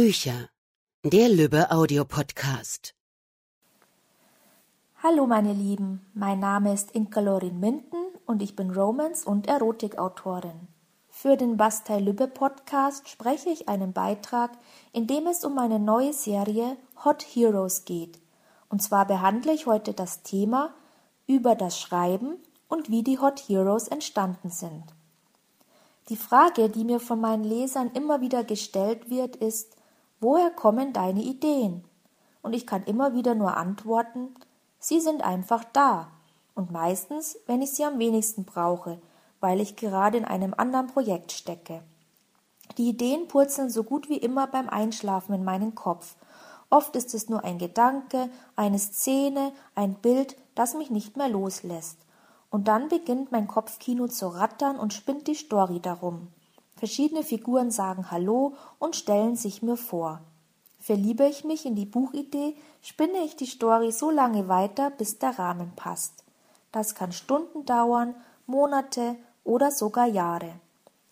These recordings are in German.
Bücher. Der Lübbe Audiopodcast. Hallo meine Lieben, mein Name ist Inka Lorin Minden und ich bin Romance- und Erotikautorin. Für den Bastei Lübbe Podcast spreche ich einen Beitrag, in dem es um meine neue Serie Hot Heroes geht. Und zwar behandle ich heute das Thema über das Schreiben und wie die Hot Heroes entstanden sind. Die Frage, die mir von meinen Lesern immer wieder gestellt wird, ist, woher kommen deine Ideen? Und ich kann immer wieder nur antworten, sie sind einfach da. Und meistens, wenn ich sie am wenigsten brauche, weil ich gerade in einem anderen Projekt stecke. Die Ideen purzeln so gut wie immer beim Einschlafen in meinen Kopf. Oft ist es nur ein Gedanke, eine Szene, ein Bild, das mich nicht mehr loslässt. Und dann beginnt mein Kopfkino zu rattern und spinnt die Story darum. Verschiedene Figuren sagen Hallo und stellen sich mir vor. Verliebe ich mich in die Buchidee, spinne ich die Story so lange weiter, bis der Rahmen passt. Das kann Stunden dauern, Monate oder sogar Jahre.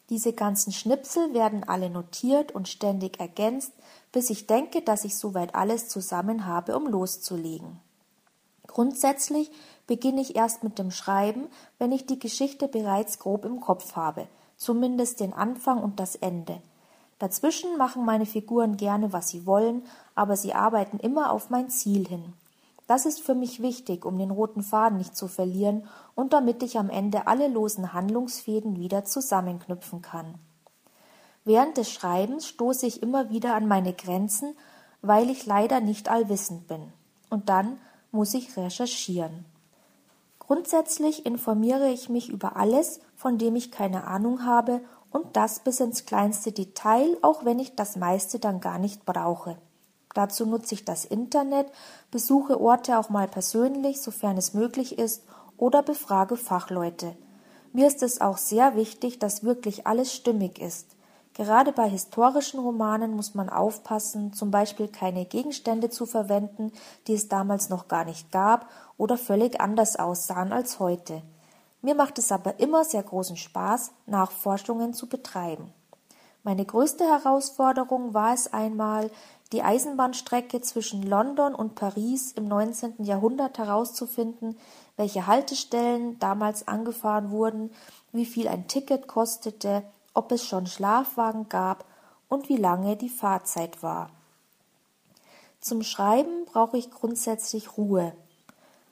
Diese ganzen Schnipsel werden alle notiert und ständig ergänzt, bis ich denke, dass ich soweit alles zusammen habe, um loszulegen. Grundsätzlich beginne ich erst mit dem Schreiben, wenn ich die Geschichte bereits grob im Kopf habe, zumindest den Anfang und das Ende. Dazwischen machen meine Figuren gerne, was sie wollen, aber sie arbeiten immer auf mein Ziel hin. Das ist für mich wichtig, um den roten Faden nicht zu verlieren und damit ich am Ende alle losen Handlungsfäden wieder zusammenknüpfen kann. Während des Schreibens stoße ich immer wieder an meine Grenzen, weil ich leider nicht allwissend bin. Und dann muss ich recherchieren. Grundsätzlich informiere ich mich über alles, von dem ich keine Ahnung habe, und das bis ins kleinste Detail, auch wenn ich das meiste dann gar nicht brauche. Dazu nutze ich das Internet, besuche Orte auch mal persönlich, sofern es möglich ist, oder befrage Fachleute. Mir ist es auch sehr wichtig, dass wirklich alles stimmig ist. Gerade bei historischen Romanen muss man aufpassen, zum Beispiel keine Gegenstände zu verwenden, die es damals noch gar nicht gab oder völlig anders aussahen als heute. Mir macht es aber immer sehr großen Spaß, Nachforschungen zu betreiben. Meine größte Herausforderung war es einmal, die Eisenbahnstrecke zwischen London und Paris im 19. Jahrhundert herauszufinden, welche Haltestellen damals angefahren wurden, wie viel ein Ticket kostete, ob es schon Schlafwagen gab und wie lange die Fahrzeit war. Zum Schreiben brauche ich grundsätzlich Ruhe.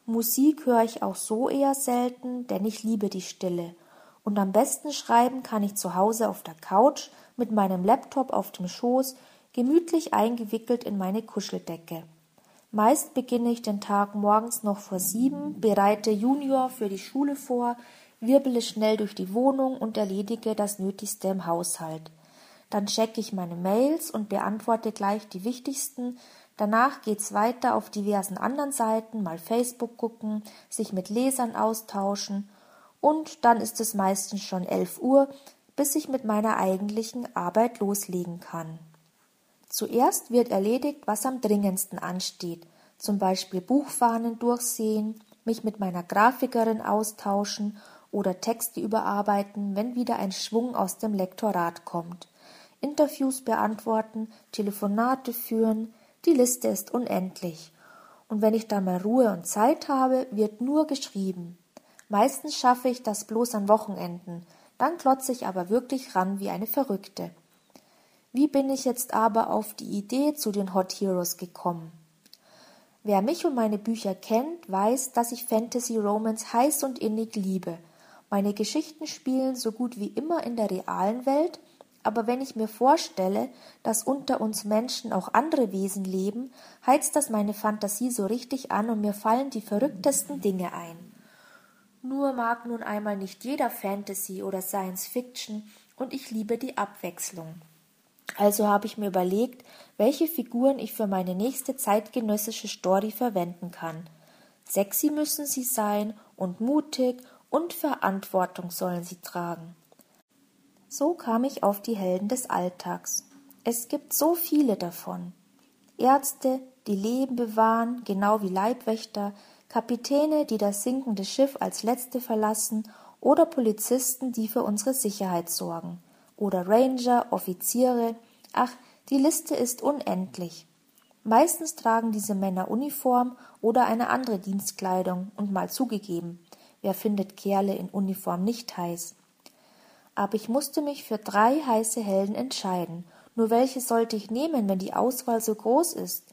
Musik höre ich auch so eher selten, denn ich liebe die Stille. Und am besten schreiben kann ich zu Hause auf der Couch mit meinem Laptop auf dem Schoß, gemütlich eingewickelt in meine Kuscheldecke. Meist beginne ich den Tag morgens noch vor sieben, bereite Junior für die Schule vor, wirbele schnell durch die Wohnung und erledige das Nötigste im Haushalt. Dann checke ich meine Mails und beantworte gleich die wichtigsten. Danach geht's weiter auf diversen anderen Seiten, mal Facebook gucken, sich mit Lesern austauschen und dann ist es meistens schon elf Uhr, bis ich mit meiner eigentlichen Arbeit loslegen kann. Zuerst wird erledigt, was am dringendsten ansteht, zum Beispiel Buchfahnen durchsehen, mich mit meiner Grafikerin austauschen oder Texte überarbeiten, wenn wieder ein Schwung aus dem Lektorat kommt. Interviews beantworten, Telefonate führen, die Liste ist unendlich. Und wenn ich dann mal Ruhe und Zeit habe, wird nur geschrieben. Meistens schaffe ich das bloß an Wochenenden, dann klotze ich aber wirklich ran wie eine Verrückte. Wie bin ich jetzt aber auf die Idee zu den Hot Heroes gekommen? Wer mich und meine Bücher kennt, weiß, dass ich Fantasy Romance heiß und innig liebe – meine Geschichten spielen so gut wie immer in der realen Welt, aber wenn ich mir vorstelle, dass unter uns Menschen auch andere Wesen leben, heizt das meine Fantasie so richtig an und mir fallen die verrücktesten Dinge ein. Nur mag nun einmal nicht jeder Fantasy oder Science Fiction und ich liebe die Abwechslung. Also habe ich mir überlegt, welche Figuren ich für meine nächste zeitgenössische Story verwenden kann. Sexy müssen sie sein und mutig und Verantwortung sollen sie tragen. So kam ich auf die Helden des Alltags. Es gibt so viele davon. Ärzte, die Leben bewahren, genau wie Leibwächter, Kapitäne, die das sinkende Schiff als letzte verlassen, oder Polizisten, die für unsere Sicherheit sorgen, oder Ranger, Offiziere, ach, Die Liste ist unendlich. Meistens tragen diese Männer Uniform oder eine andere Dienstkleidung und mal zugegeben, wer findet Kerle in Uniform nicht heiß? Aber ich musste mich für drei heiße Helden entscheiden. Nur welche sollte ich nehmen, wenn die Auswahl so groß ist?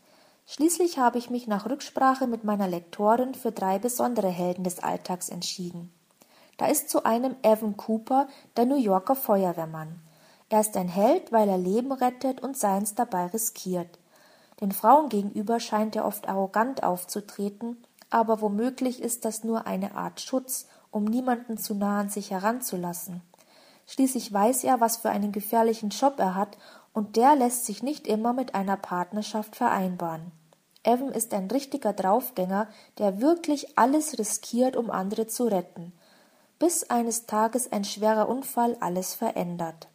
Schließlich habe ich mich nach Rücksprache mit meiner Lektorin für drei besondere Helden des Alltags entschieden. Da ist zu einem Evan Cooper, der New Yorker Feuerwehrmann. Er ist ein Held, weil er Leben rettet und seins dabei riskiert. Den Frauen gegenüber scheint er oft arrogant aufzutreten, aber womöglich ist das nur eine Art Schutz, um niemanden zu nah an sich heranzulassen. Schließlich weiß er, was für einen gefährlichen Job er hat, und der lässt sich nicht immer mit einer Partnerschaft vereinbaren. Evan ist ein richtiger Draufgänger, der wirklich alles riskiert, um andere zu retten, bis eines Tages ein schwerer Unfall alles verändert.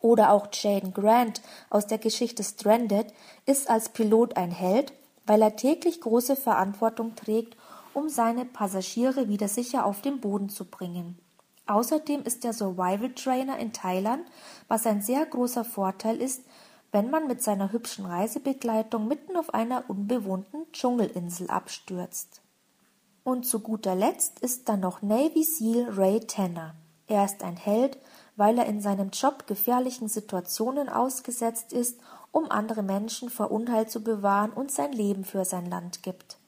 Oder auch Jaden Grant aus der Geschichte Stranded ist als Pilot ein Held, weil er täglich große Verantwortung trägt, um seine Passagiere wieder sicher auf den Boden zu bringen. Außerdem ist er Survival Trainer in Thailand, was ein sehr großer Vorteil ist, wenn man mit seiner hübschen Reisebegleitung mitten auf einer unbewohnten Dschungelinsel abstürzt. Und zu guter Letzt ist da noch Navy SEAL Ray Tanner. Er ist ein Held, weil er in seinem Job gefährlichen Situationen ausgesetzt ist, um andere Menschen vor Unheil zu bewahren und sein Leben für sein Land gibt.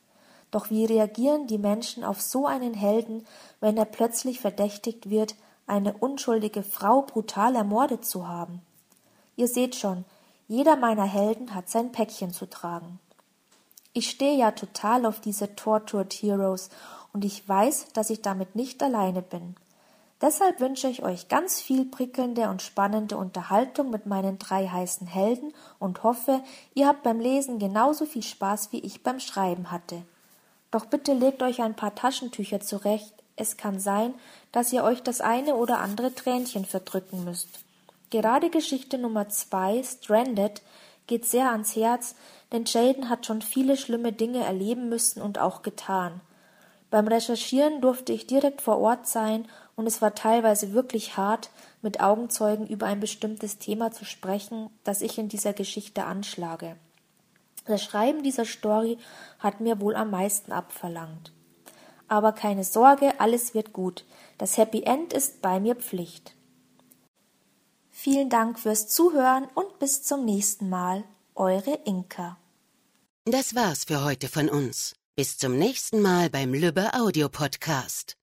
Doch wie reagieren die Menschen auf so einen Helden, wenn er plötzlich verdächtigt wird, eine unschuldige Frau brutal ermordet zu haben? Ihr seht schon, jeder meiner Helden hat sein Päckchen zu tragen. Ich stehe ja total auf diese Tortured Heroes und ich weiß, dass ich damit nicht alleine bin. Deshalb wünsche ich euch ganz viel prickelnde und spannende Unterhaltung mit meinen drei heißen Helden und hoffe, ihr habt beim Lesen genauso viel Spaß wie ich beim Schreiben hatte. Doch bitte legt euch ein paar Taschentücher zurecht, es kann sein, dass ihr euch das eine oder andere Tränchen verdrücken müsst. Gerade Geschichte Nummer zwei, Stranded, geht sehr ans Herz, denn Jaden hat schon viele schlimme Dinge erleben müssen und auch getan. Beim Recherchieren durfte ich direkt vor Ort sein und es war teilweise wirklich hart, mit Augenzeugen über ein bestimmtes Thema zu sprechen, das ich in dieser Geschichte anschlage. Das Schreiben dieser Story hat mir wohl am meisten abverlangt. Aber keine Sorge, alles wird gut. Das Happy End ist bei mir Pflicht. Vielen Dank fürs Zuhören und bis zum nächsten Mal. Eure Inka. Das war's für heute von uns. Bis zum nächsten Mal beim Lübbe Audio Podcast.